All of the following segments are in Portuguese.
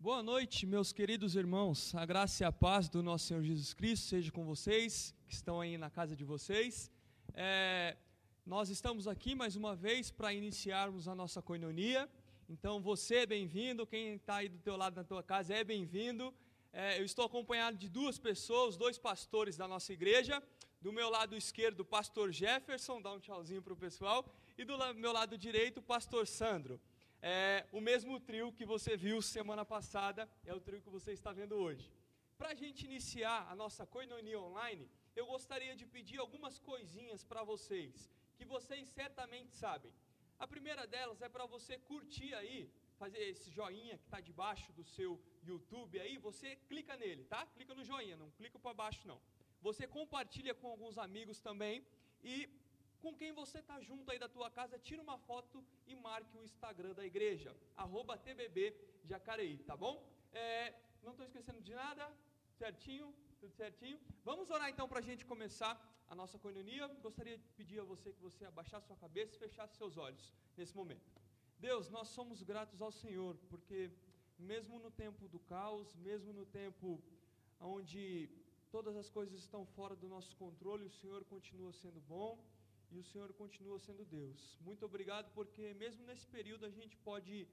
Boa noite, meus queridos irmãos. A graça e a paz do nosso Senhor Jesus Cristo seja com vocês, que estão aí na casa de vocês. É, nós estamos aqui mais uma vez para iniciarmos a nossa coinonia. Então, você é bem-vindo, quem está aí do teu lado na tua casa é bem-vindo. É, eu estou acompanhado de duas pessoas, dois pastores da nossa igreja. Do meu lado esquerdo, o pastor Jefferson, dá um tchauzinho para o pessoal. E do meu lado direito, o pastor Sandro. É, o mesmo trio que você viu semana passada é o trio que você está vendo hoje. Para a gente iniciar a nossa coinonia online, eu gostaria de pedir algumas coisinhas para vocês, que vocês certamente sabem. A primeira delas é para você curtir aí, fazer esse joinha que está debaixo do seu YouTube aí, você clica nele, tá? Clica no joinha, não clica para baixo não. Você compartilha com alguns amigos também e com quem você está junto aí da tua casa, tira uma foto e marque o Instagram da igreja, arroba TBB Jacareí, tá bom? É, não estou esquecendo de nada, certinho? Tudo certinho? Vamos orar então para a gente começar a nossa coinonia. Gostaria de pedir a você que você abaixasse sua cabeça e fechasse seus olhos nesse momento. Deus, nós somos gratos ao Senhor, porque mesmo no tempo do caos, mesmo no tempo onde todas as coisas estão fora do nosso controle, o Senhor continua sendo bom e o Senhor continua sendo Deus. Muito obrigado, porque mesmo nesse período a gente pode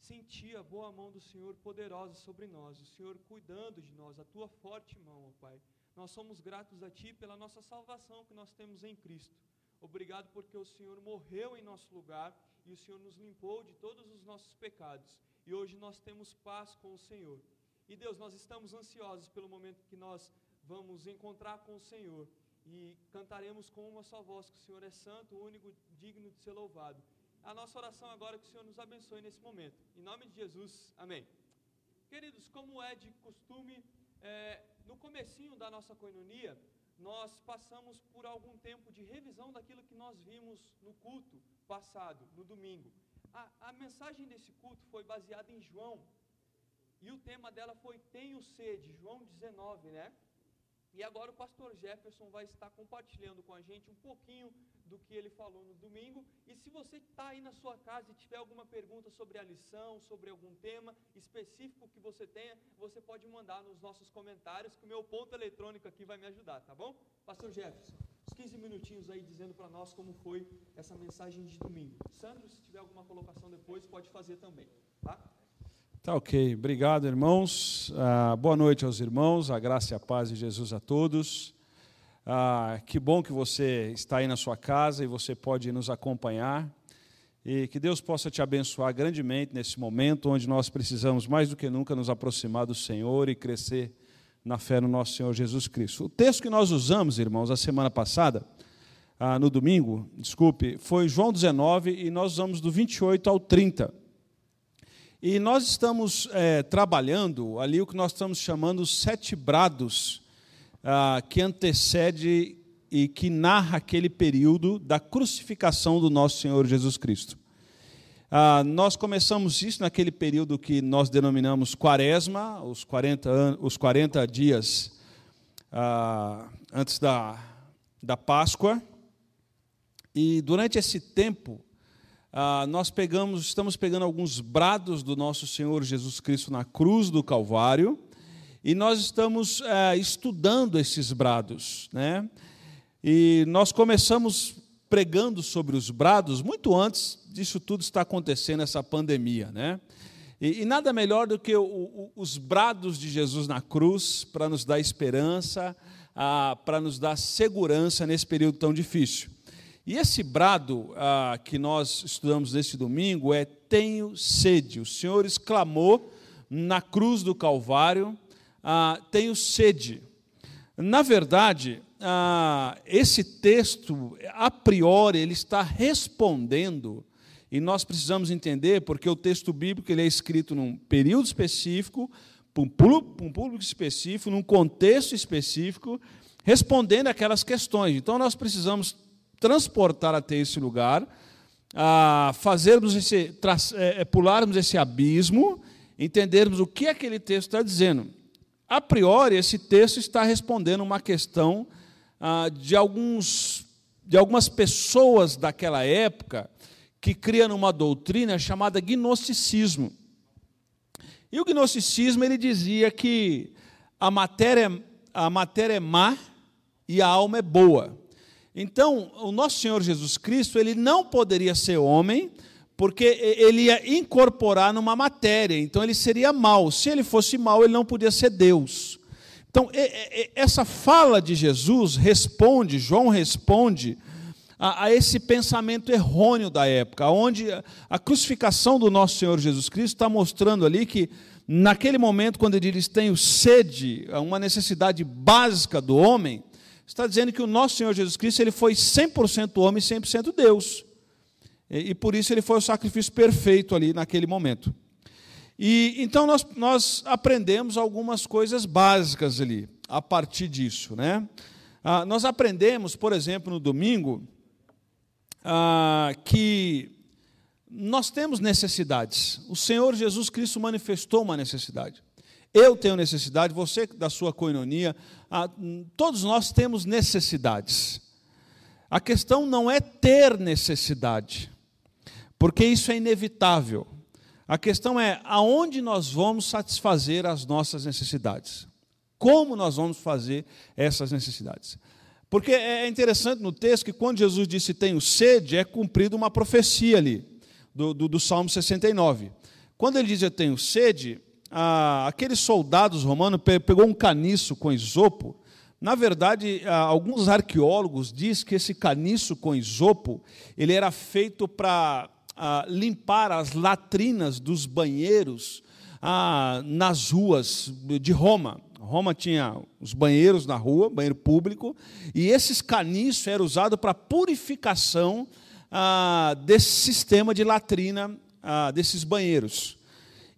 sentir a boa mão do Senhor poderosa sobre nós, o Senhor cuidando de nós, a tua forte mão, ó Pai. Nós somos gratos a Ti pela nossa salvação que nós temos em Cristo. Obrigado porque o Senhor morreu em nosso lugar e o Senhor nos limpou de todos os nossos pecados. E hoje nós temos paz com o Senhor. E Deus, nós estamos ansiosos pelo momento que nós vamos encontrar com o Senhor e cantaremos com uma só voz que o Senhor é santo, único, digno de ser louvado. A nossa oração agora é que o Senhor nos abençoe nesse momento. Em nome de Jesus, amém. Queridos, como é de costume, é, no comecinho da nossa coinonia, nós passamos por algum tempo de revisão daquilo que nós vimos no culto passado, no domingo. A, a mensagem desse culto foi baseada em João, e o tema dela foi Tenho Sede, João 19, né? E agora o pastor Jefferson vai estar compartilhando com a gente um pouquinho do que ele falou no domingo. E se você está aí na sua casa e tiver alguma pergunta sobre a lição, sobre algum tema específico que você tenha, você pode mandar nos nossos comentários, que o meu ponto eletrônico aqui vai me ajudar, tá bom? Pastor Jefferson, uns 15 minutinhos aí dizendo para nós como foi essa mensagem de domingo. Sandro, se tiver alguma colocação depois, pode fazer também, tá? Tá ok, obrigado irmãos. Ah, boa noite aos irmãos, a graça e a paz de Jesus a todos. Ah, que bom que você está aí na sua casa e você pode nos acompanhar. E que Deus possa te abençoar grandemente nesse momento onde nós precisamos mais do que nunca nos aproximar do Senhor e crescer na fé no nosso Senhor Jesus Cristo. O texto que nós usamos, irmãos, a semana passada, ah, no domingo, desculpe, foi João 19 e nós usamos do 28 ao 30. E nós estamos é, trabalhando ali o que nós estamos chamando os sete brados, ah, que antecede e que narra aquele período da crucificação do nosso Senhor Jesus Cristo. Ah, nós começamos isso naquele período que nós denominamos quaresma, os 40, os 40 dias ah, antes da, da Páscoa. E durante esse tempo, ah, nós pegamos, estamos pegando alguns brados do nosso Senhor Jesus Cristo na cruz do Calvário e nós estamos ah, estudando esses brados, né? E nós começamos pregando sobre os brados muito antes disso tudo estar acontecendo, essa pandemia, né? E, e nada melhor do que o, o, os brados de Jesus na cruz para nos dar esperança, ah, para nos dar segurança nesse período tão difícil. E esse brado ah, que nós estudamos nesse domingo é: Tenho sede. O Senhor exclamou na cruz do Calvário: ah, Tenho sede. Na verdade, ah, esse texto, a priori, ele está respondendo, e nós precisamos entender, porque o texto bíblico ele é escrito num período específico, para um público específico, num contexto específico, respondendo aquelas questões. Então, nós precisamos transportar até esse lugar, a fazermos esse, é, é, pularmos esse abismo, entendermos o que aquele texto está dizendo. A priori, esse texto está respondendo uma questão ah, de, alguns, de algumas pessoas daquela época que criam uma doutrina chamada gnosticismo. E o gnosticismo ele dizia que a matéria, a matéria é má e a alma é boa. Então, o nosso Senhor Jesus Cristo, ele não poderia ser homem, porque ele ia incorporar numa matéria, então ele seria mal. Se ele fosse mal, ele não podia ser Deus. Então, essa fala de Jesus responde, João responde a, esse pensamento errôneo da época, onde a crucificação do nosso Senhor Jesus Cristo está mostrando ali que, naquele momento, quando ele diz tenho sede, uma necessidade básica do homem, está dizendo que o nosso Senhor Jesus Cristo ele foi 100% homem e 100% Deus. E, e por isso ele foi o sacrifício perfeito ali naquele momento. E então nós, nós aprendemos algumas coisas básicas ali a partir disso, né? Ah, nós aprendemos, por exemplo, no domingo, ah, que nós temos necessidades. O Senhor Jesus Cristo manifestou uma necessidade. Eu tenho necessidade, você da sua coinonia, ah, todos nós temos necessidades. A questão não é ter necessidade porque isso é inevitável. A questão é aonde nós vamos satisfazer as nossas necessidades. Como nós vamos fazer essas necessidades? Porque é interessante no texto que quando Jesus disse tenho sede, é cumprida uma profecia ali, do, do, do, Salmo 69. Quando ele diz eu tenho sede, ah, aqueles soldados romanos pegou um caniço com isopo. Na verdade, ah, alguns arqueólogos dizem que esse caniço com isopo ele era feito para ah, limpar as latrinas dos banheiros ah, nas ruas de Roma. Roma tinha os banheiros na rua, banheiro público, e esses caniços eram usados para purificação ah, desse sistema de latrina ah, desses banheiros.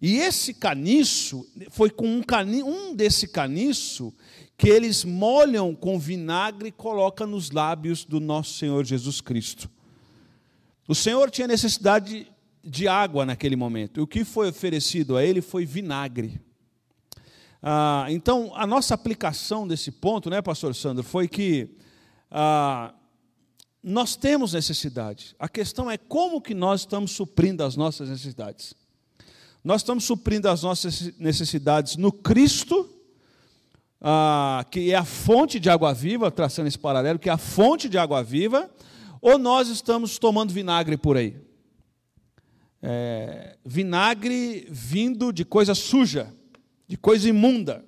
E esse caniço, foi com um, cani, um desse caniço que eles molham com vinagre e colocam nos lábios do nosso Senhor Jesus Cristo. O Senhor tinha necessidade de água naquele momento. E o que foi oferecido a ele foi vinagre. Ah, então, a nossa aplicação desse ponto, né, pastor Sandro, foi que ah, nós temos necessidade. A questão é como que nós estamos suprindo as nossas necessidades. Nós estamos suprindo as nossas necessidades no Cristo, ah, que é a fonte de água viva, traçando esse paralelo, que é a fonte de água viva, ou nós estamos tomando vinagre por aí? É, vinagre vindo de coisa suja, de coisa imunda.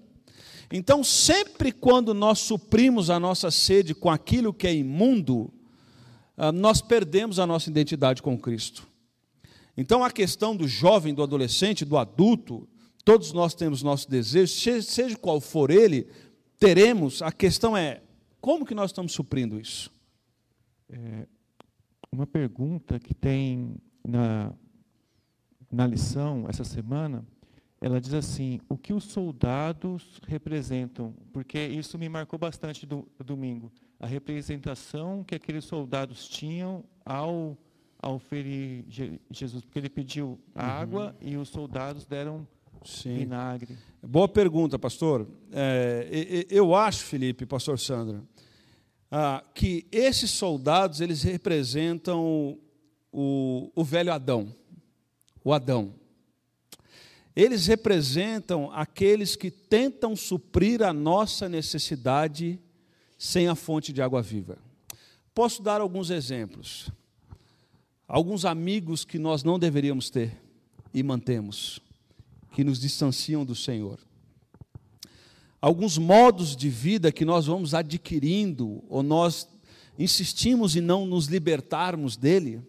Então, sempre quando nós suprimos a nossa sede com aquilo que é imundo, ah, nós perdemos a nossa identidade com Cristo. Então, a questão do jovem, do adolescente, do adulto, todos nós temos nosso desejo, seja qual for ele, teremos. A questão é como que nós estamos suprindo isso? É, uma pergunta que tem na, na lição essa semana, ela diz assim: o que os soldados representam? Porque isso me marcou bastante do, do domingo. A representação que aqueles soldados tinham ao, ao ferir Jesus, porque ele pediu uhum. água e os soldados deram Sim. vinagre. Boa pergunta, pastor. É, eu acho, Felipe, pastor Sandro, ah, que esses soldados eles representam o, o velho Adão, o Adão. Eles representam aqueles que tentam suprir a nossa necessidade sem a fonte de água viva. Posso dar alguns exemplos. Alguns amigos que nós não deveríamos ter e mantemos, que nos distanciam do Senhor alguns modos de vida que nós vamos adquirindo, ou nós insistimos em não nos libertarmos dele,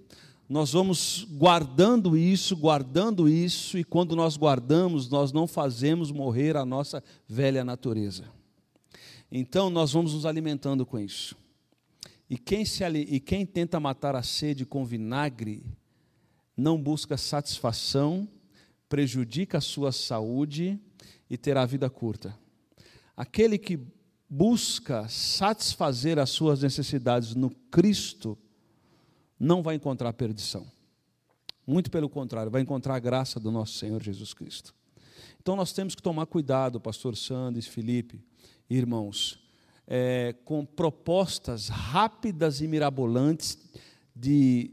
nós vamos guardando isso, guardando isso, e quando nós guardamos, nós não fazemos morrer a nossa velha natureza. Então nós vamos nos alimentando com isso. E quem, se, e quem tenta matar a sede com vinagre, não busca satisfação, prejudica a sua saúde e terá vida curta. Aquele que busca satisfazer as suas necessidades no Cristo, não vai encontrar perdição. Muito pelo contrário, vai encontrar a graça do nosso Senhor Jesus Cristo. Então nós temos que tomar cuidado, pastor Sandes, Felipe, irmãos, é, com propostas rápidas e mirabolantes de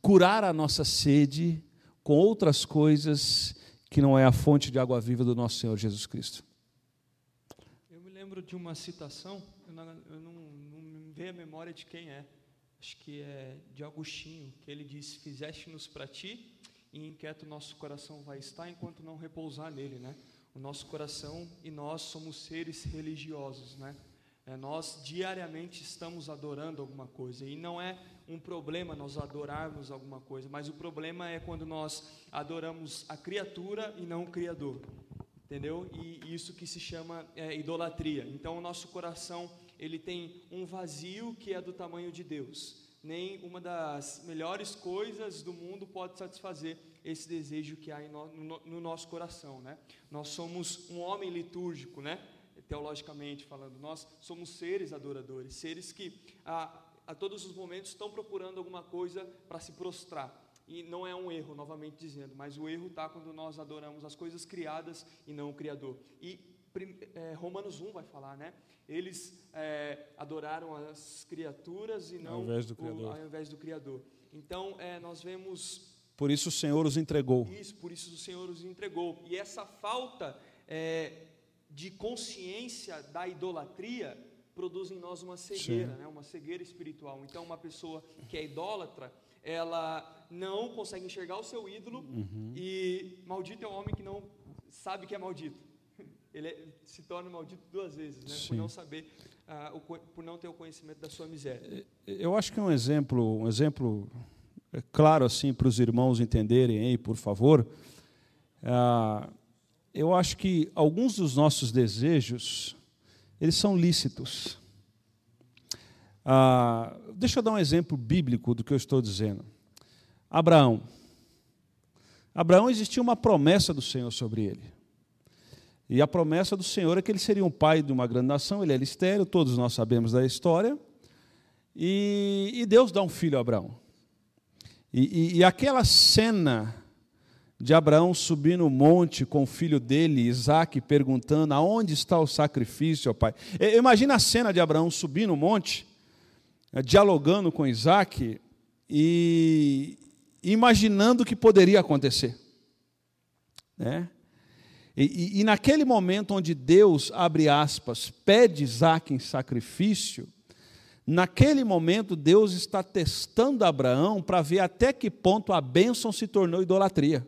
curar a nossa sede com outras coisas que não é a fonte de água viva do nosso Senhor Jesus Cristo. Eu me lembro de uma citação, eu não, eu não, não me veio a memória de quem é, acho que é de Agostinho, que ele diz: Fizeste-nos para ti, e inquieto nosso coração vai estar enquanto não repousar nele, né? O nosso coração e nós somos seres religiosos, né? É, nós diariamente estamos adorando alguma coisa e não é um problema nós adorarmos alguma coisa, mas o problema é quando nós adoramos a criatura e não o Criador, entendeu? E isso que se chama é, idolatria. Então o nosso coração ele tem um vazio que é do tamanho de Deus. Nem uma das melhores coisas do mundo pode satisfazer esse desejo que há no, no, no nosso coração, né? Nós somos um homem litúrgico, né? teologicamente falando. Nós somos seres adoradores, seres que a, a todos os momentos estão procurando alguma coisa para se prostrar. E não é um erro, novamente dizendo, mas o erro está quando nós adoramos as coisas criadas e não o Criador. E é, Romanos 1 vai falar, né? Eles é, adoraram as criaturas e não ao invés do Criador. O, ao invés do criador. Então, é, nós vemos. Por isso o Senhor os entregou. Isso, por isso o Senhor os entregou. E essa falta é, de consciência da idolatria produz em nós uma cegueira, né? uma cegueira espiritual. Então, uma pessoa que é idólatra, ela não consegue enxergar o seu ídolo uhum. e maldito é o homem que não sabe que é maldito. Ele é, se torna maldito duas vezes, né? por não saber, uh, o, por não ter o conhecimento da sua miséria. Eu acho que um exemplo, um exemplo é claro assim para os irmãos entenderem por favor. Uh, eu acho que alguns dos nossos desejos, eles são lícitos. Ah, deixa eu dar um exemplo bíblico do que eu estou dizendo. Abraão. Abraão existia uma promessa do Senhor sobre ele. E a promessa do Senhor é que ele seria um pai de uma grande nação, ele era estéreo, todos nós sabemos da história. E, e Deus dá um filho a Abraão. E, e, e aquela cena de Abraão subir no monte com o filho dele, Isaac, perguntando: aonde está o sacrifício, ó pai? Imagina a cena de Abraão subir no monte, eh, dialogando com Isaac e imaginando o que poderia acontecer. Né? E, e, e naquele momento onde Deus, abre aspas, pede Isaac em sacrifício, naquele momento Deus está testando Abraão para ver até que ponto a bênção se tornou idolatria.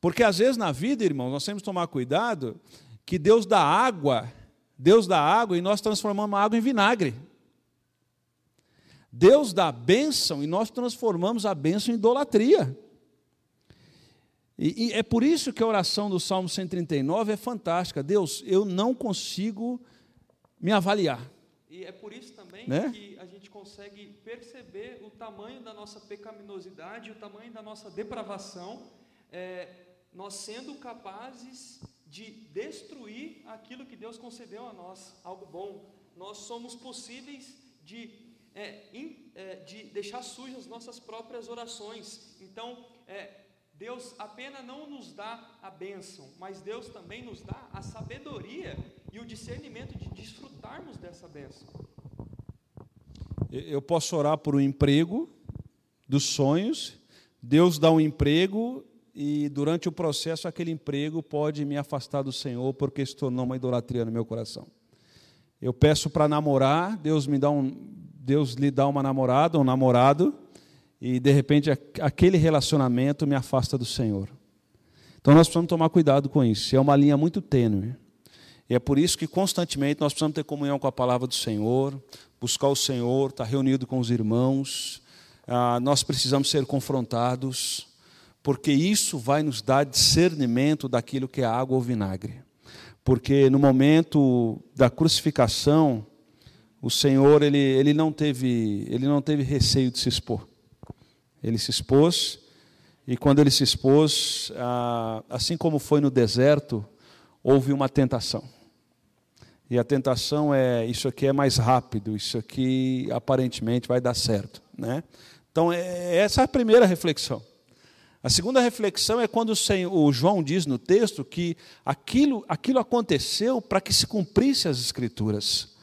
Porque às vezes na vida, irmãos, nós temos que tomar cuidado que Deus dá água, Deus dá água e nós transformamos a água em vinagre. Deus dá bênção e nós transformamos a bênção em idolatria. E, e, é por isso que a oração do Salmo 139 é fantástica. Deus, eu não consigo me avaliar. E é por isso também né? que a gente consegue perceber o tamanho da nossa pecaminosidade, o tamanho da nossa depravação. É, nós sendo capazes de destruir aquilo que Deus concedeu a nós, algo bom. Nós somos possíveis de, é, in, é, de deixar sujas nossas próprias orações. Então, é, Deus apenas não nos dá a bênção, mas Deus também nos dá a sabedoria e o discernimento de desfrutarmos dessa bênção. Eu posso orar por um emprego dos sonhos, Deus dá um emprego e durante o processo aquele emprego pode me afastar do Senhor porque se tornou uma idolatria no meu coração. Eu peço para namorar, Deus me dá um, Deus lhe dá uma namorada, um namorado, e de repente aquele relacionamento me afasta do Senhor. Então nós precisamos tomar cuidado com isso. É uma linha muito tênue. E é por isso que constantemente nós precisamos ter comunhão com a palavra do Senhor, buscar o Senhor, estar reunido com os irmãos. Ah, nós precisamos ser confrontados porque isso vai nos dar discernimento daquilo que é água ou vinagre. Porque no momento da crucificação, o Senhor ele, ele, não teve, ele não teve receio de se expor. Ele se expôs, e quando ele se expôs, assim como foi no deserto, houve uma tentação. E a tentação é: isso aqui é mais rápido, isso aqui aparentemente vai dar certo. Né? Então, é, essa é a primeira reflexão. A segunda reflexão é quando o, Senhor, o João diz no texto que aquilo, aquilo aconteceu para que se cumprisse as Escrituras.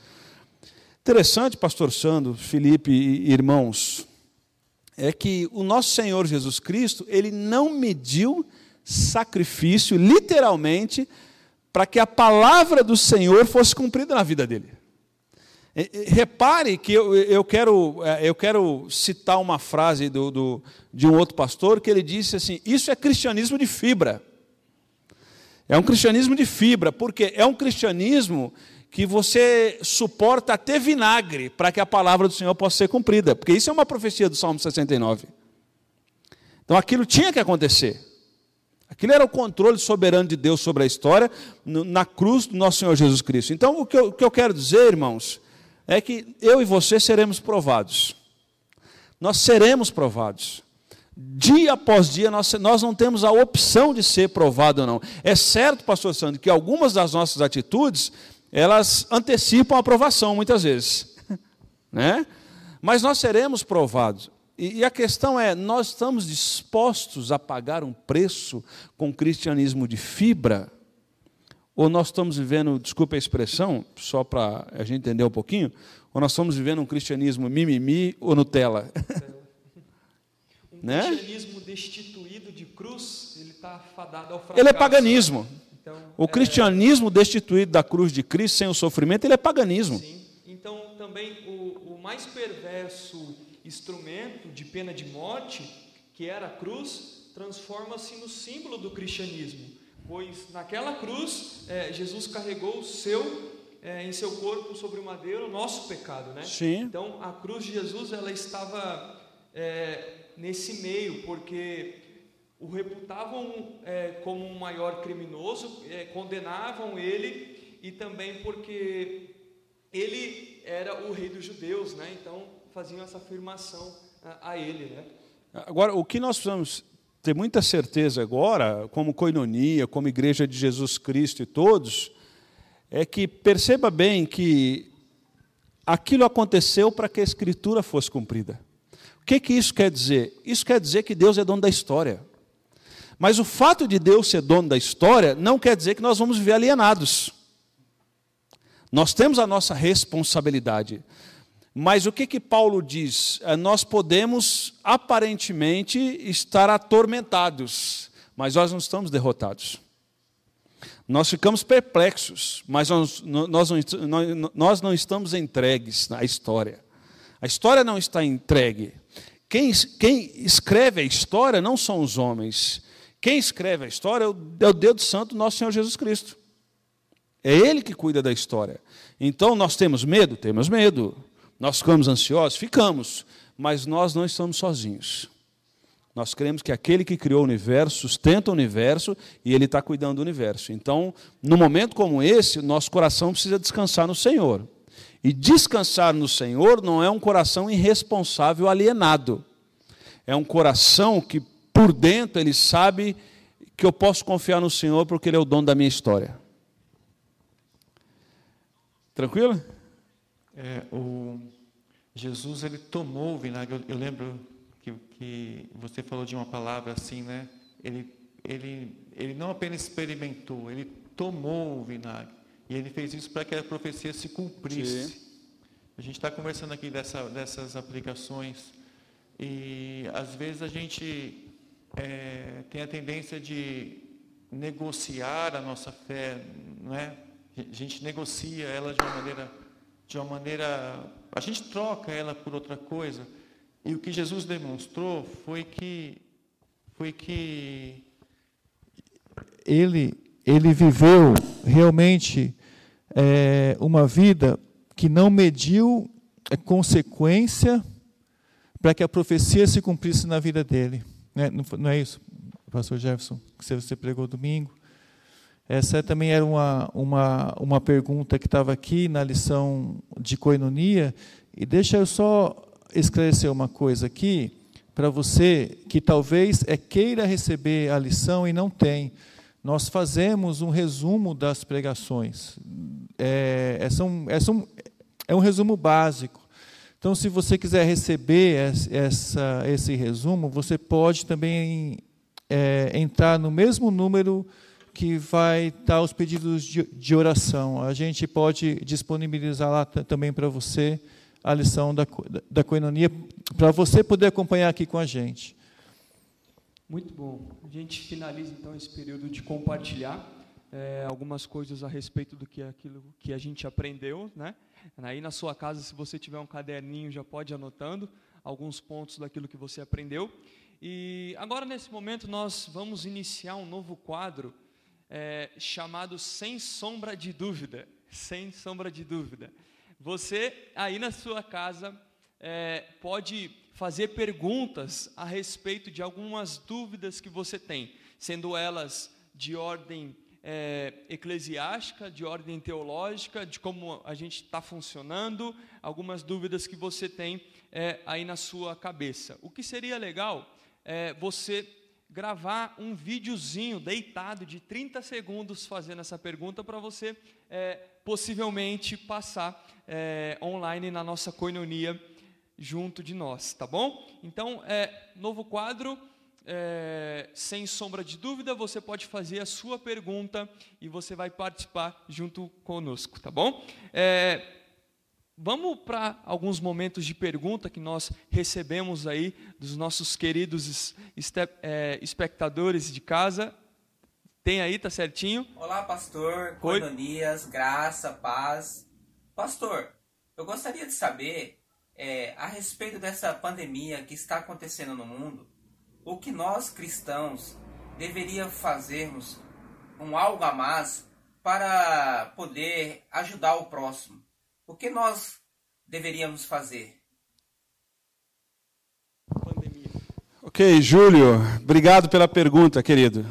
Interessante, pastor Sandro, Felipe e irmãos, é que o nosso Senhor Jesus Cristo, ele não mediu sacrifício, literalmente, para que a palavra do Senhor fosse cumprida na vida dele. Repare que eu, eu, quero, é, eu quero citar uma frase do, do, de um outro pastor que ele disse assim: Isso é cristianismo de fibra. É um cristianismo de fibra, porque é um cristianismo que você suporta até vinagre para que a palavra do Senhor possa ser cumprida, porque isso é uma profecia do Salmo 69. Então aquilo tinha que acontecer. Aquilo era o controle soberano de Deus sobre a história na cruz do nosso Senhor Jesus Cristo. Então o que eu, o que eu quero dizer, irmãos, é que eu e você seremos provados. Nós seremos provados. Dia após dia, nós, nós não temos a opção de ser provado ou não. É certo, pastor Sandro, que algumas das nossas atitudes elas antecipam a aprovação muitas vezes, né? Mas nós seremos provados. E, e a questão é: nós estamos dispostos a pagar um preço com o cristianismo de fibra? Ou nós estamos vivendo, desculpa a expressão, só para a gente entender um pouquinho, ou nós estamos vivendo um cristianismo mimimi ou Nutella? Um né? cristianismo destituído de cruz, ele está fadado ao fracasso. Ele é paganismo. Então, o cristianismo é... destituído da cruz de Cristo sem o sofrimento, ele é paganismo. Sim. Então, também o, o mais perverso instrumento de pena de morte, que era a cruz, transforma-se no símbolo do cristianismo, pois naquela cruz é, Jesus carregou o seu é, em seu corpo sobre o madeiro o nosso pecado, né? Sim. Então a cruz de Jesus ela estava é, nesse meio, porque o reputavam é, como um maior criminoso, é, condenavam ele e também porque ele era o rei dos judeus, né? Então faziam essa afirmação a, ele, né? Agora, o que nós precisamos ter muita certeza agora, como coinonia, como igreja de Jesus Cristo e todos, é que perceba bem que aquilo aconteceu para que a escritura fosse cumprida. O que, que isso quer dizer? Isso quer dizer que Deus é dono da história. Mas o fato de Deus ser dono da história não quer dizer que nós vamos viver alienados. Nós temos a nossa responsabilidade. Mas o que que Paulo diz? É, nós podemos aparentemente estar atormentados, mas nós não estamos derrotados. Nós ficamos perplexos, mas nós, nós, não, nós não estamos entregues à história. A história não está entregue. Quem, quem escreve a história não são os homens, quem escreve a história é é o Deus Santo, nosso Senhor Jesus Cristo. É Ele que cuida da história. Então nós temos medo? Temos medo. Nós ficamos ansiosos? Ficamos. Mas nós não estamos sozinhos. Nós cremos que aquele que criou o universo sustenta o universo e ele está cuidando do universo. Então, num momento como esse, nosso coração precisa descansar no Senhor. E descansar no Senhor não é um coração irresponsável, alienado. É um coração que por dentro ele sabe que eu posso confiar no Senhor porque Ele é o dono da minha história. Tranquilo? É, o Jesus ele tomou o vinagre. Eu, eu lembro que, que, você falou de uma palavra assim, né? Ele, ele, ele não apenas experimentou, ele tomou o vinagre. E ele fez isso para que a profecia se cumprisse. Sim. A gente está conversando aqui dessa, dessas aplicações. E às vezes a gente é, tem a tendência de negociar a nossa fé, não é? A gente negocia ela de uma maneira, de uma maneira, a gente troca ela por outra coisa. E o que Jesus demonstrou foi que, foi que ele, ele viveu realmente é, uma vida que não mediu a consequência para que a profecia se cumprisse na vida dele. Né? Não é isso, pastor Jefferson, que você pregou domingo? Essa também era uma, uma, uma pergunta que estava aqui na lição de coinonia. E deixa eu só esclarecer uma coisa aqui para você que talvez é queira receber a lição e não tem. Nós fazemos um resumo das pregações. É, é, um, é, um, é um resumo básico. Então, se você quiser receber essa, esse resumo, você pode também é, entrar no mesmo número que vai estar os pedidos de, de oração. A gente pode disponibilizar lá também para você a lição da, da coinonia, para você poder acompanhar aqui com a gente. Muito bom. A gente finaliza então esse período de compartilhar é, algumas coisas a respeito do que aquilo que a gente aprendeu, né? Aí na sua casa, se você tiver um caderninho, já pode ir anotando alguns pontos daquilo que você aprendeu. E agora nesse momento nós vamos iniciar um novo quadro é, chamado Sem Sombra de Dúvida. Sem sombra de dúvida. Você aí na sua casa é, pode fazer perguntas a respeito de algumas dúvidas que você tem, sendo elas de ordem é, eclesiástica, de ordem teológica, de como a gente está funcionando, algumas dúvidas que você tem é, aí na sua cabeça. O que seria legal é você gravar um videozinho deitado de 30 segundos fazendo essa pergunta para você é, possivelmente passar é, online na nossa coinonia junto de nós, tá bom? Então, é, novo quadro, é, sem sombra de dúvida, você pode fazer a sua pergunta e você vai participar junto conosco, tá bom? É, vamos para alguns momentos de pergunta que nós recebemos aí dos nossos queridos é, espectadores de casa. Tem aí, tá certinho? Olá, pastor, coinonias, graça, paz. Pastor, eu gostaria de saber é, a respeito dessa pandemia que está acontecendo no mundo, o que nós cristãos deveríamos fazermos um algo a mais para poder ajudar o próximo? O que nós deveríamos fazer? Ok, Júlio, obrigado pela pergunta, querido.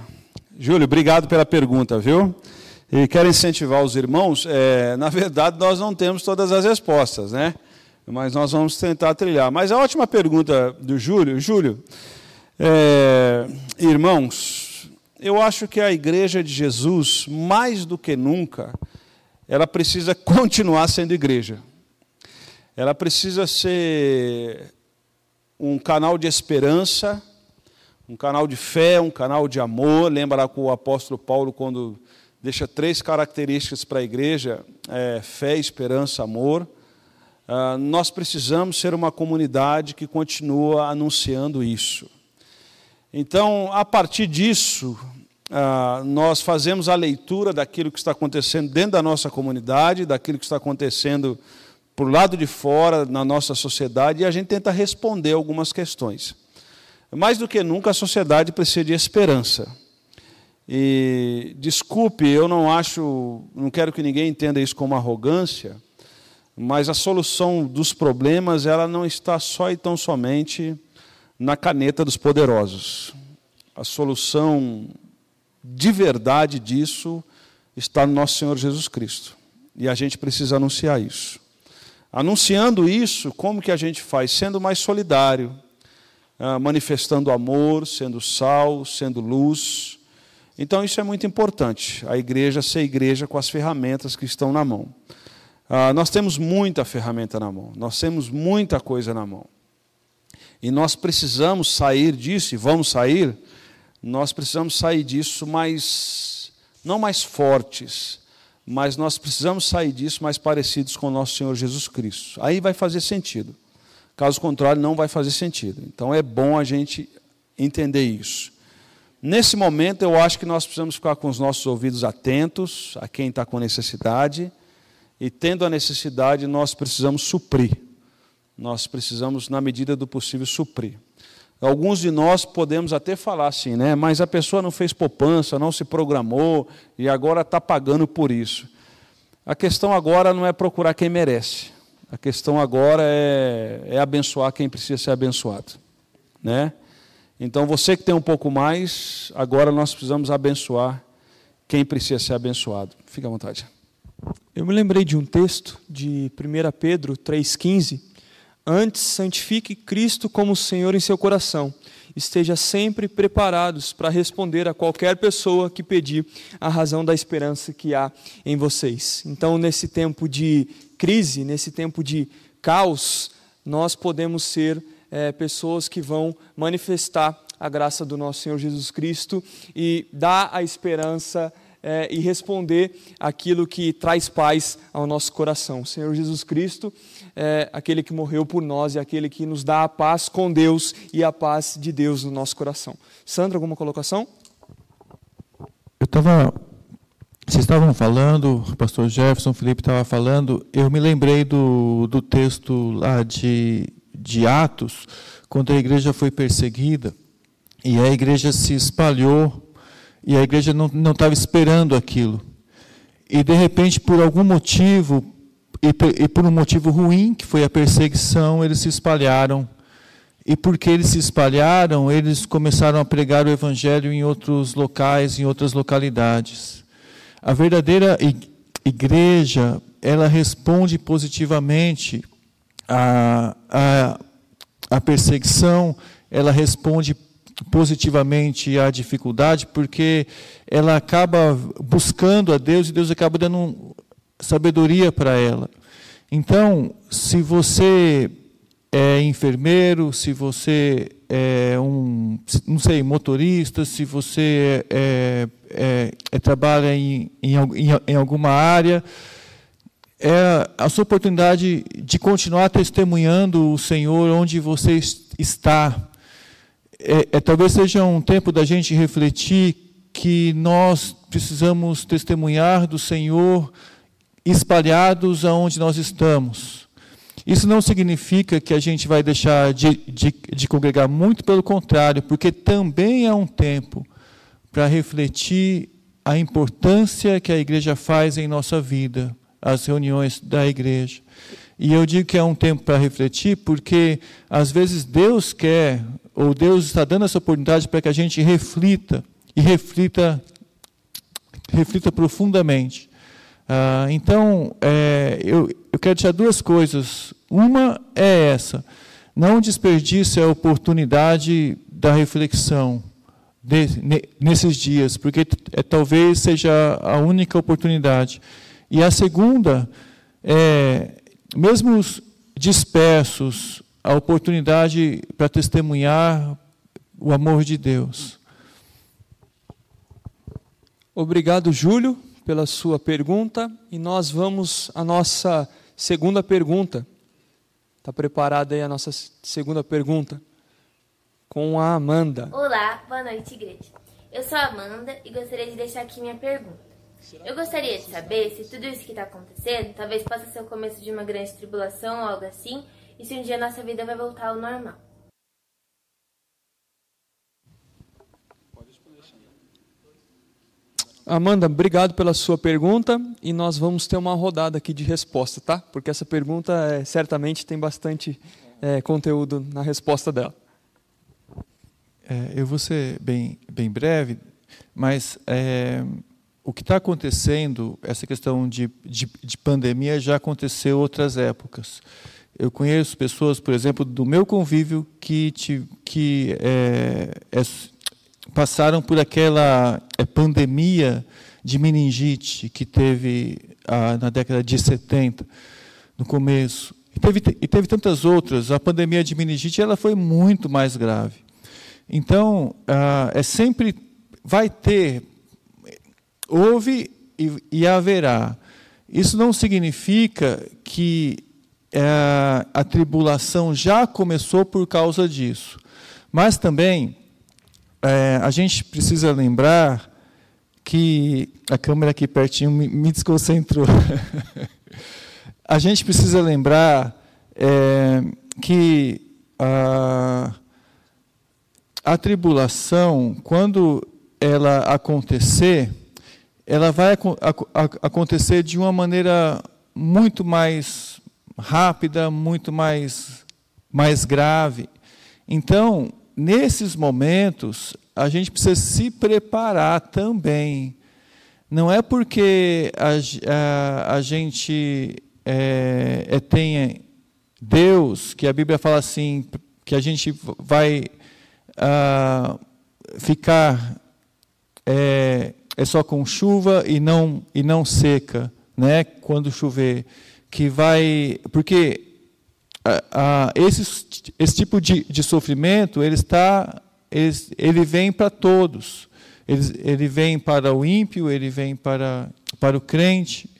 Júlio, obrigado pela pergunta, viu? E quero incentivar os irmãos. É, na verdade, nós não temos todas as respostas, né? mas nós vamos tentar trilhar. Mas a ótima pergunta do Júlio, Júlio, é, irmãos, eu acho que a igreja de Jesus, mais do que nunca, ela precisa continuar sendo igreja. Ela precisa ser um canal de esperança, um canal de fé, um canal de amor. Lembra com o apóstolo Paulo, quando deixa três características para a igreja: é, fé, esperança, amor. Ah, nós precisamos ser uma comunidade que continua anunciando isso. Então, a partir disso, uh, nós fazemos a leitura daquilo que está acontecendo dentro da nossa comunidade, daquilo que está acontecendo por lado de fora, na nossa sociedade, e a gente tenta responder algumas questões. Mais do que nunca, a sociedade precisa de esperança. E desculpe, eu não acho, não quero que ninguém entenda isso como arrogância, mas a solução dos problemas ela não está só e tão somente na caneta dos poderosos. A solução de verdade disso está no nosso Senhor Jesus Cristo. E a gente precisa anunciar isso. Anunciando isso, como que a gente faz? Sendo mais solidário, ah, manifestando amor, sendo sal, sendo luz. Então isso é muito importante. A igreja ser igreja com as ferramentas que estão na mão. Ah, nós temos muita ferramenta na mão, nós temos muita coisa na mão. E nós precisamos sair disso, e vamos sair, nós precisamos sair disso mais, não mais fortes, mas nós precisamos sair disso mais parecidos com o nosso Senhor Jesus Cristo. Aí vai fazer sentido. Caso contrário, não vai fazer sentido. Então é bom a gente entender isso. Nesse momento, eu acho que nós precisamos ficar com os nossos ouvidos atentos a quem está com necessidade e tendo a necessidade, nós precisamos suprir. Nós precisamos, na medida do possível, suprir. Alguns de nós podemos até falar assim, né? Mas a pessoa não fez poupança, não se programou e agora está pagando por isso. A questão agora não é procurar quem merece. A questão agora é, é abençoar quem precisa ser abençoado, né? Então você que tem um pouco mais, agora nós precisamos abençoar quem precisa ser abençoado. Fique à vontade. Eu me lembrei de um texto de 1 Pedro 3,15. Antes, santifique Cristo como Senhor em seu coração. Esteja sempre preparados para responder a qualquer pessoa que pedir a razão da esperança que há em vocês. Então, nesse tempo de crise, nesse tempo de caos, nós podemos ser é, pessoas que vão manifestar a graça do nosso Senhor Jesus Cristo e dar a esperança é, e responder aquilo que traz paz ao nosso coração. O Senhor Jesus Cristo é aquele que morreu por nós e aquele que nos dá a paz com Deus e a paz de Deus no nosso coração. Sandra, alguma colocação? Eu estava. Vocês estavam falando, o pastor Jefferson Felipe estava falando, eu me lembrei do, do texto lá de, de Atos, quando a igreja foi perseguida e a igreja se espalhou e a igreja não estava esperando aquilo. E de repente, por algum motivo, e, por um motivo ruim, que foi a perseguição, eles se espalharam. E porque eles se espalharam, eles começaram a pregar o evangelho em outros locais, em outras localidades. A verdadeira igreja, ela responde positivamente à, à, à perseguição, ela responde positivamente à dificuldade, porque ela acaba buscando a Deus e Deus acaba dando sabedoria para ela. Então, se você é enfermeiro, se você é um, não sei, motorista, se você é, é, é trabalha em, em, em alguma área, é a sua oportunidade de continuar testemunhando o Senhor onde você está é, é, talvez seja um tempo da gente refletir que nós precisamos testemunhar do Senhor espalhados aonde nós estamos. Isso não significa que a gente vai deixar de, de, de congregar, muito pelo contrário, porque também é um tempo para refletir a importância que a igreja faz em nossa vida, as reuniões da igreja. E eu digo que é um tempo para refletir, porque às vezes Deus quer ou Deus está dando essa oportunidade para que a gente reflita e reflita, reflita profundamente. Ah, então, é, eu, eu quero deixar duas coisas. Uma é essa: não desperdice a oportunidade da reflexão de, nesses dias, porque é, talvez seja a única oportunidade. E a segunda é, mesmo dispersos, a oportunidade para testemunhar o amor de Deus. Obrigado, Júlio, pela sua pergunta. E nós vamos à nossa segunda pergunta. Está preparada aí a nossa segunda pergunta? Com a Amanda. Olá, boa noite, igreja. Eu sou a Amanda e gostaria de deixar aqui minha pergunta. Eu gostaria de saber se tudo isso que está acontecendo talvez possa ser o começo de uma grande tribulação ou algo assim, e se um dia nossa vida vai voltar ao normal. Amanda, obrigado pela sua pergunta e nós vamos ter uma rodada aqui de resposta, tá? Porque essa pergunta é, certamente tem bastante é, conteúdo na resposta dela. É, eu vou ser bem, bem breve, mas é, o que está acontecendo, essa questão de, de, de, pandemia já aconteceu em outras épocas. Eu conheço pessoas, por exemplo, do meu convívio que, te, que é, é, passaram por aquela é, pandemia de meningite que teve ah, na década de 70, no começo. E teve, e teve tantas outras. A pandemia de meningite ela foi muito mais grave. Então, ah, é sempre vai ter houve e, e haverá. Isso não significa que é, a tribulação já começou por causa disso. Mas também é, a gente precisa lembrar que a câmera aqui pertinho me, me desconcentrou. a gente precisa lembrar é, que a, a tribulação, quando ela acontecer, ela vai acontecer de uma maneira muito mais rápida, muito mais, mais grave. Então, nesses momentos, a gente precisa se preparar também. Não é porque a, a, a gente é, é, tem Deus, que a Bíblia fala assim, que a gente vai ah, ficar é, é só com chuva e não e não seca, né? Quando chover, que vai porque esse, esse tipo de, de sofrimento ele está ele, ele vem para todos. Ele, ele vem para o ímpio, ele vem para, para o crente.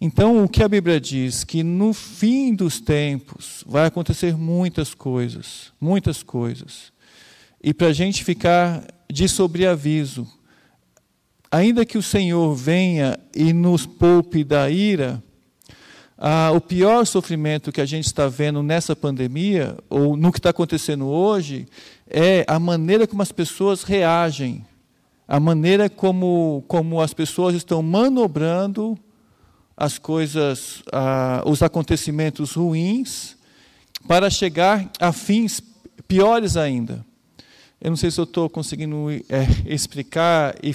Então, o que a Bíblia diz? Que no fim dos tempos vai acontecer muitas coisas, muitas coisas. E para a gente ficar de sobreaviso, ainda que o Senhor venha e nos poupe da ira, ah, o pior sofrimento que a gente está vendo nessa pandemia, ou no que está acontecendo hoje, é a maneira como as pessoas reagem, a maneira como, como as pessoas estão manobrando as coisas, ah, os acontecimentos ruins, para chegar a fins piores ainda. Eu não sei se eu estou conseguindo é, explicar e,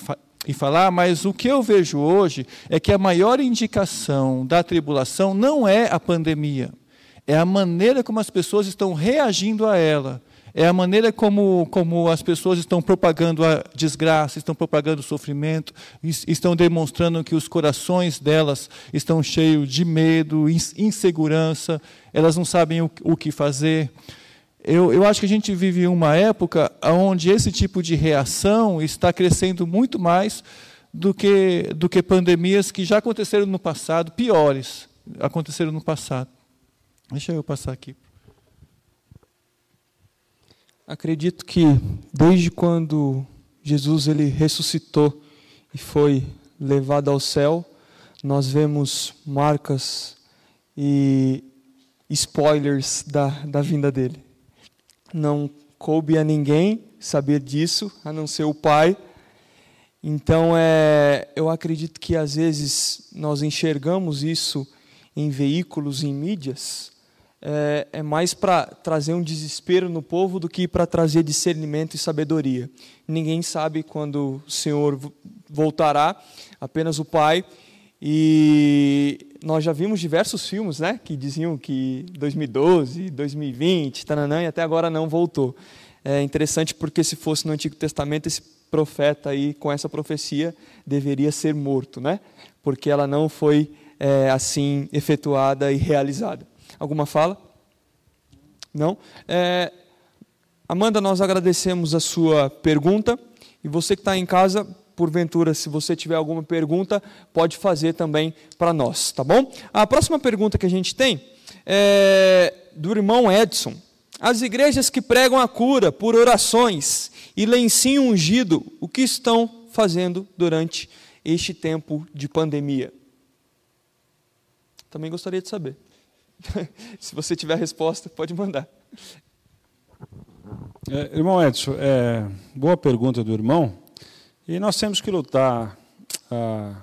e falar, mas o que eu vejo hoje é que a maior indicação da tribulação não é a pandemia, é a maneira como as pessoas estão reagindo a ela. É a maneira como, como as pessoas estão propagando a desgraça, estão propagando o sofrimento, estão demonstrando que os corações delas estão cheios de medo, insegurança, elas não sabem o, o que fazer. Eu, eu acho que a gente vive uma época onde esse tipo de reação está crescendo muito mais do que, do que pandemias que já aconteceram no passado, piores aconteceram no passado. Deixa eu passar aqui. Acredito que desde quando Jesus ele ressuscitou e foi levado ao céu, nós vemos marcas e spoilers da, da vinda dele não coube a ninguém saber disso, a não ser o Pai. Então, é, eu acredito que às vezes nós enxergamos isso em veículos, em mídias, é, é mais para trazer um desespero no povo do que para trazer discernimento e sabedoria. Ninguém sabe quando o Senhor voltará, apenas o Pai. E nós já vimos diversos filmes, né, que diziam que 2012, 2020, tananã, e até agora não voltou. É interessante porque se fosse no Antigo Testamento esse profeta aí com essa profecia deveria ser morto, né? Porque ela não foi é, assim efetuada e realizada. Alguma fala? Não? É, Amanda, nós agradecemos a sua pergunta e você que está em casa porventura, se você tiver alguma pergunta, pode fazer também para nós, tá bom? A próxima pergunta que a gente tem é do irmão Edson. As igrejas que pregam a cura por orações e lencinho ungido, o que estão fazendo durante este tempo de pandemia? Também gostaria de saber. Se você tiver a resposta, pode mandar. É, irmão Edson, é, boa pergunta do irmão. E nós temos que lutar ah,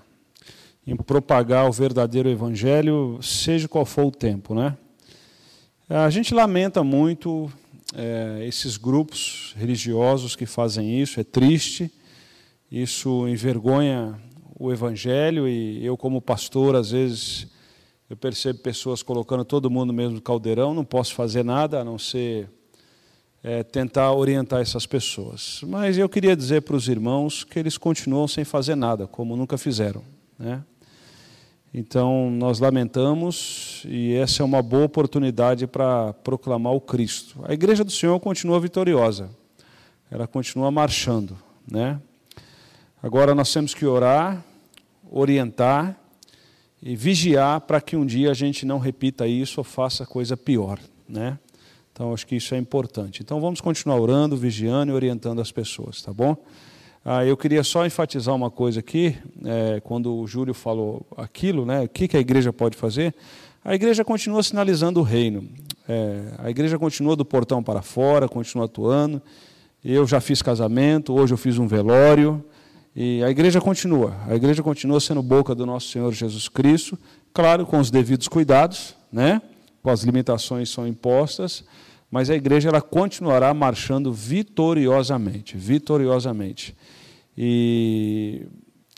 em propagar o verdadeiro evangelho, seja qual for o tempo, né? A gente lamenta muito é, esses grupos religiosos que fazem isso, é triste, isso envergonha o evangelho e eu como pastor às vezes eu percebo pessoas colocando todo mundo no mesmo caldeirão, não posso fazer nada a não ser é, tentar orientar essas pessoas. Mas eu queria dizer para os irmãos que eles continuam sem fazer nada, como nunca fizeram. Né? Então, nós lamentamos e essa é uma boa oportunidade para proclamar o Cristo. A igreja do Senhor continua vitoriosa, ela continua marchando. Né? Agora, nós temos que orar, orientar e vigiar para que um dia a gente não repita isso ou faça coisa pior. Né? Então, acho que isso é importante. Então, vamos continuar orando, vigiando e orientando as pessoas, tá bom? Ah, eu queria só enfatizar uma coisa aqui, é, quando o Júlio falou aquilo, né, o que, que a igreja pode fazer? A igreja continua sinalizando o reino. É, a igreja continua do portão para fora, continua atuando. Eu já fiz casamento, hoje eu fiz um velório. E a igreja continua. A igreja continua sendo boca do nosso Senhor Jesus Cristo, claro, com os devidos cuidados, né? Com as limitações são impostas, mas a igreja ela continuará marchando vitoriosamente, vitoriosamente. E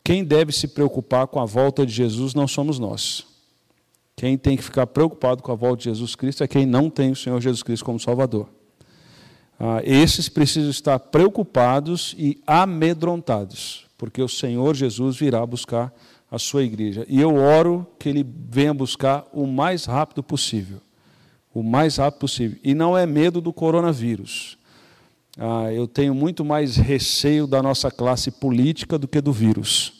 quem deve se preocupar com a volta de Jesus não somos nós. Quem tem que ficar preocupado com a volta de Jesus Cristo é quem não tem o Senhor Jesus Cristo como Salvador. Ah, esses precisam estar preocupados e amedrontados, porque o Senhor Jesus virá buscar a sua igreja. E eu oro que ele venha buscar o mais rápido possível o mais rápido possível. E não é medo do coronavírus. ah, eu tenho muito mais receio da nossa classe política do que do vírus.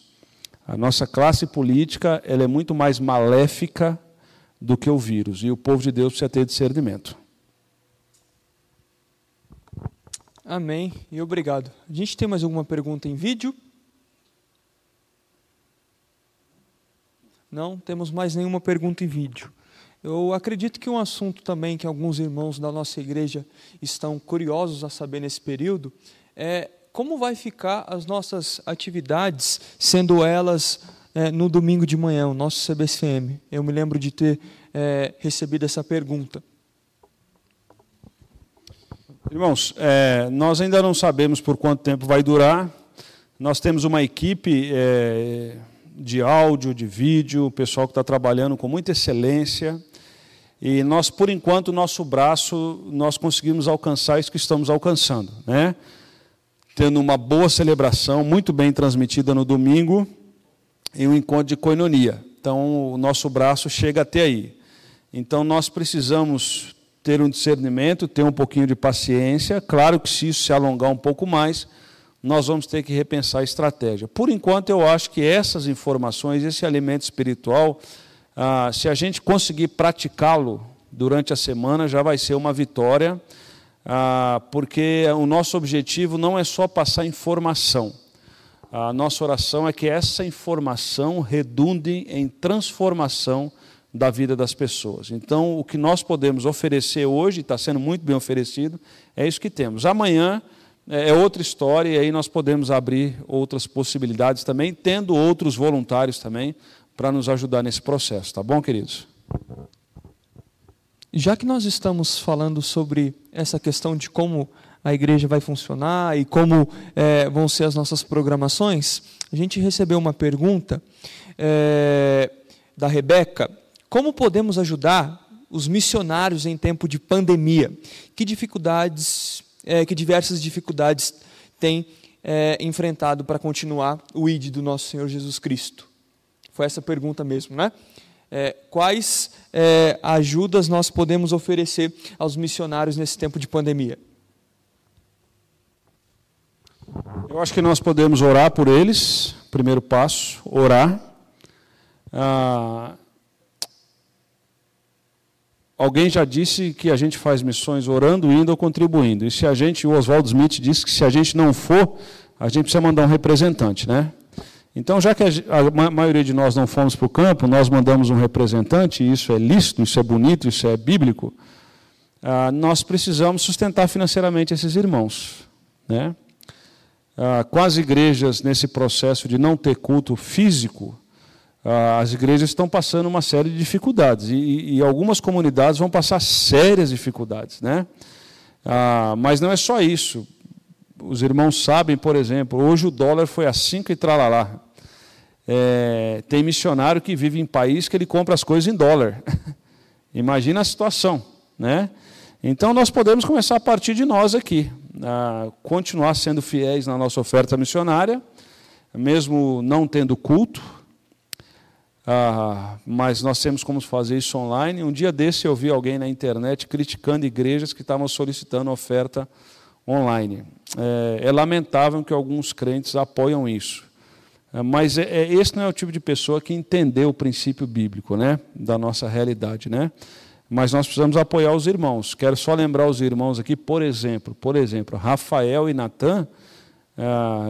A nossa classe política ela é muito mais maléfica do que o vírus, e o povo de Deus precisa ter discernimento. Amém e obrigado. A gente tem mais alguma pergunta em vídeo? Não temos mais nenhuma pergunta em vídeo. Eu acredito que um assunto também que alguns irmãos da nossa igreja estão curiosos a saber nesse período é como vai ficar as nossas atividades, sendo elas é, no domingo de manhã, o nosso CBCM. Eu me lembro de ter é, recebido essa pergunta. Irmãos, é, nós ainda não sabemos por quanto tempo vai durar. Nós temos uma equipe é, de áudio, de vídeo, o pessoal que está trabalhando com muita excelência. E nós, por enquanto, nosso braço, nós conseguimos alcançar isso que estamos alcançando, né? Tendo uma boa celebração, muito bem transmitida no domingo, e um encontro de coinonia. Então, o nosso braço chega até aí. Então, nós precisamos ter um discernimento, ter um pouquinho de paciência. Claro que, se isso se alongar um pouco mais, nós vamos ter que repensar a estratégia. Por enquanto, eu acho que essas informações, esse alimento espiritual, ah, se a gente conseguir praticá-lo durante a semana, já vai ser uma vitória, ah, porque o nosso objetivo não é só passar informação. A nossa oração é que essa informação redunde em transformação da vida das pessoas. Então, o que nós podemos oferecer hoje, está sendo muito bem oferecido, é isso que temos. Amanhã é, é outra história, e aí nós podemos abrir outras possibilidades também, tendo outros voluntários também para nos ajudar nesse processo, tá bom, queridos? Já que nós estamos falando sobre essa questão de como a igreja vai funcionar e como é, vão ser as nossas programações, a gente recebeu uma pergunta é, da Rebeca: como podemos ajudar os missionários em tempo de pandemia? Que dificuldades, é, que diversas dificuldades têm é, enfrentado para continuar o ID do nosso Senhor Jesus Cristo? Foi essa pergunta mesmo, né? É, quais é, ajudas nós podemos oferecer aos missionários nesse tempo de pandemia? Eu acho que nós podemos orar por eles, primeiro passo, orar. Ah, alguém já disse que a gente faz missões orando, indo ou contribuindo. E se a gente, o Oswaldo Smith disse que se a gente não for, a gente precisa mandar um representante, né? Então, já que a maioria de nós não fomos para o campo, nós mandamos um representante, e isso é lícito, isso é bonito, isso é bíblico, ah, nós precisamos sustentar financeiramente esses irmãos. Né? Ah, as igrejas nesse processo de não ter culto físico, as igrejas estão passando uma série de dificuldades, e, e algumas comunidades vão passar sérias dificuldades. Né? mas não é só isso os irmãos sabem, por exemplo, hoje o dólar foi a 5 e tralalá. É, tem missionário que vive em país que ele compra as coisas em dólar. Imagina a situação, né? Então nós podemos começar a partir de nós aqui, a continuar sendo fiéis na nossa oferta missionária, mesmo não tendo culto, ah, mas nós temos como fazer isso online. Um dia desse eu vi alguém na internet criticando igrejas que estavam solicitando oferta online. É, é lamentável que alguns crentes apoiam isso. É, mas é, é, esse não é o tipo de pessoa que entendeu o princípio bíblico né, da nossa realidade. Né? Mas nós precisamos apoiar os irmãos. Quero só lembrar os irmãos aqui, por exemplo, por exemplo, Rafael e Natan,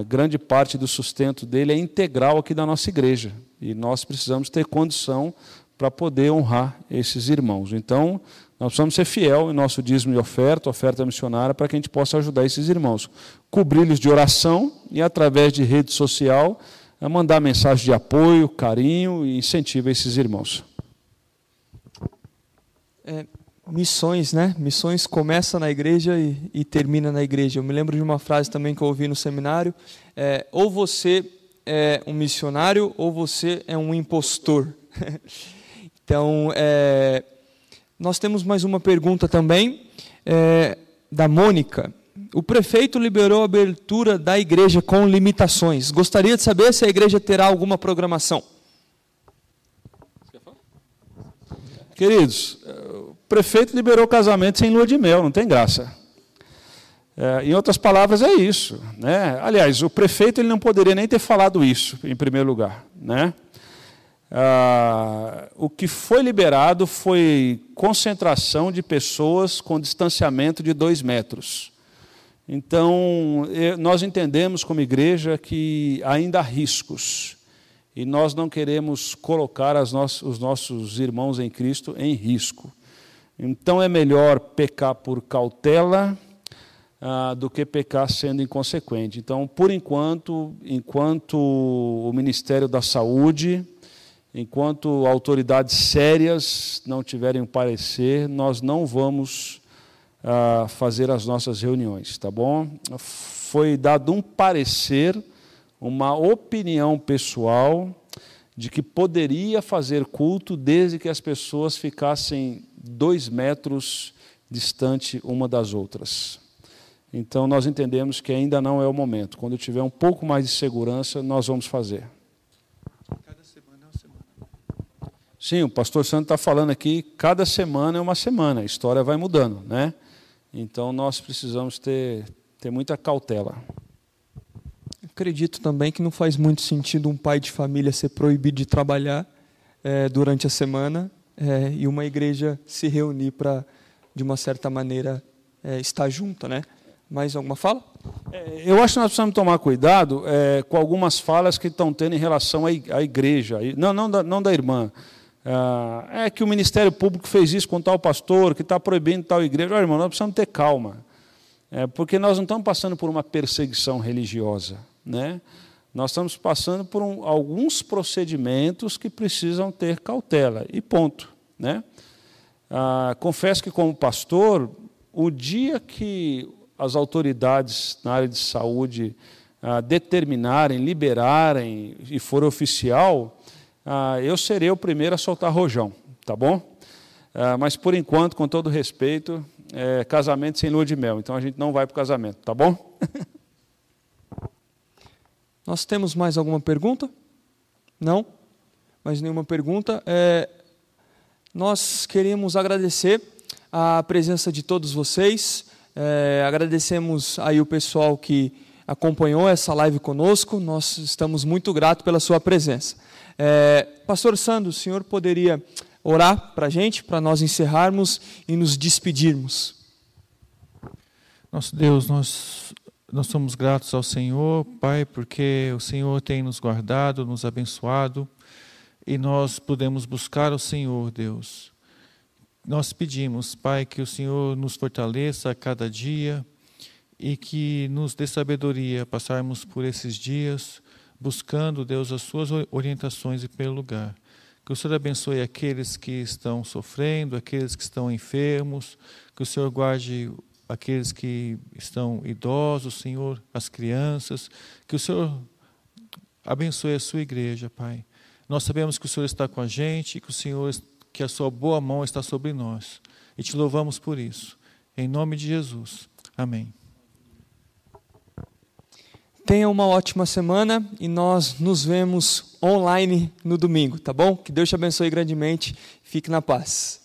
grande parte do sustento dele é integral aqui da nossa igreja. E nós precisamos ter condição para poder honrar esses irmãos. Então, nós precisamos ser fiel em nosso dízimo e oferta, oferta missionária, para que a gente possa ajudar esses irmãos. Cobri-los de oração e, através de rede social, mandar mensagem de apoio, carinho e incentivo a esses irmãos. É, missões, né? Missões começa na igreja e, e, termina na igreja. Eu me lembro de uma frase também que eu ouvi no seminário: é, ou você é um missionário ou você é um impostor. então, é, nós temos mais uma pergunta também, é, da Mônica. O prefeito liberou a abertura da igreja com limitações. Gostaria de saber se a igreja terá alguma programação. Queridos, o prefeito liberou casamento sem lua de mel, não tem graça. É, em outras palavras, é isso. Né? Aliás, o prefeito ele não poderia nem ter falado isso, em primeiro lugar. Né? Ah, o que foi liberado foi concentração de pessoas com distanciamento de dois metros. Então, nós entendemos como igreja que ainda há riscos e nós não queremos colocar no os nossos irmãos em Cristo em risco. Então, é melhor pecar por cautela ah, do que pecar sendo inconsequente. Então, por enquanto, enquanto o Ministério da Saúde, enquanto autoridades sérias não tiverem um parecer, nós não vamos ah, fazer as nossas reuniões, tá bom? Foi dado um parecer, uma opinião pessoal de que poderia fazer culto desde que as pessoas ficassem dois metros distante uma das outras. Então, nós entendemos que ainda não é o momento. Quando tiver um pouco mais de segurança, nós vamos fazer. Cada semana é uma semana. Sim, o pastor Santo está falando aqui, cada semana é uma semana, a história vai mudando, né? Então, nós precisamos ter, ter muita cautela. Acredito também que não faz muito sentido um pai de família ser proibido de trabalhar é, durante a semana é, e uma igreja se reunir para, de uma certa maneira, é, estar junto, né? Mais alguma fala? É, eu acho que nós precisamos tomar cuidado é, com algumas falas que estão tendo em relação à igreja. Não, não, da, não da irmã. É, é que o Ministério Público fez isso com tal pastor, que está proibindo tal igreja. Olha, irmão, nós precisamos ter calma. É, porque nós não estamos passando por uma perseguição religiosa. Né? Nós estamos passando por um, alguns procedimentos que precisam ter cautela. E ponto. Né? Ah, confesso que, como pastor, o dia que as autoridades na área de saúde ah, determinarem, liberarem e for oficial, ah, eu serei o primeiro a soltar rojão, tá bom? Ah, mas por enquanto, com todo respeito, é casamento sem lua de mel, então a gente não vai para o casamento, tá bom? Nós temos mais alguma pergunta? Não? Mais nenhuma pergunta? É, nós queremos agradecer a presença de todos vocês. É, agradecemos aí o pessoal que acompanhou essa live conosco. Nós estamos muito gratos pela sua presença. É, Pastor Sandro, o senhor poderia orar para a gente, para nós encerrarmos e nos despedirmos? Nosso Deus, nós, nós somos gratos ao Senhor, Pai, porque o Senhor tem nos guardado, nos abençoado e nós podemos buscar o Senhor, Deus nós pedimos, Pai, que o Senhor nos fortaleça a cada dia e que nos dê sabedoria passarmos por esses dias buscando, Deus, as suas orientações e pelo lugar. Que o Senhor abençoe aqueles que estão sofrendo, aqueles que estão enfermos, que o Senhor guarde aqueles que estão idosos, Senhor, as crianças, que o Senhor abençoe a sua igreja, Pai. Nós sabemos que o Senhor está com a gente, que o Senhor que a sua boa mão está sobre nós. E te louvamos por isso. Em nome de Jesus. Amém. Tenha uma ótima semana e nós nos vemos online no domingo, tá bom? Que Deus te abençoe grandemente. Fique na paz.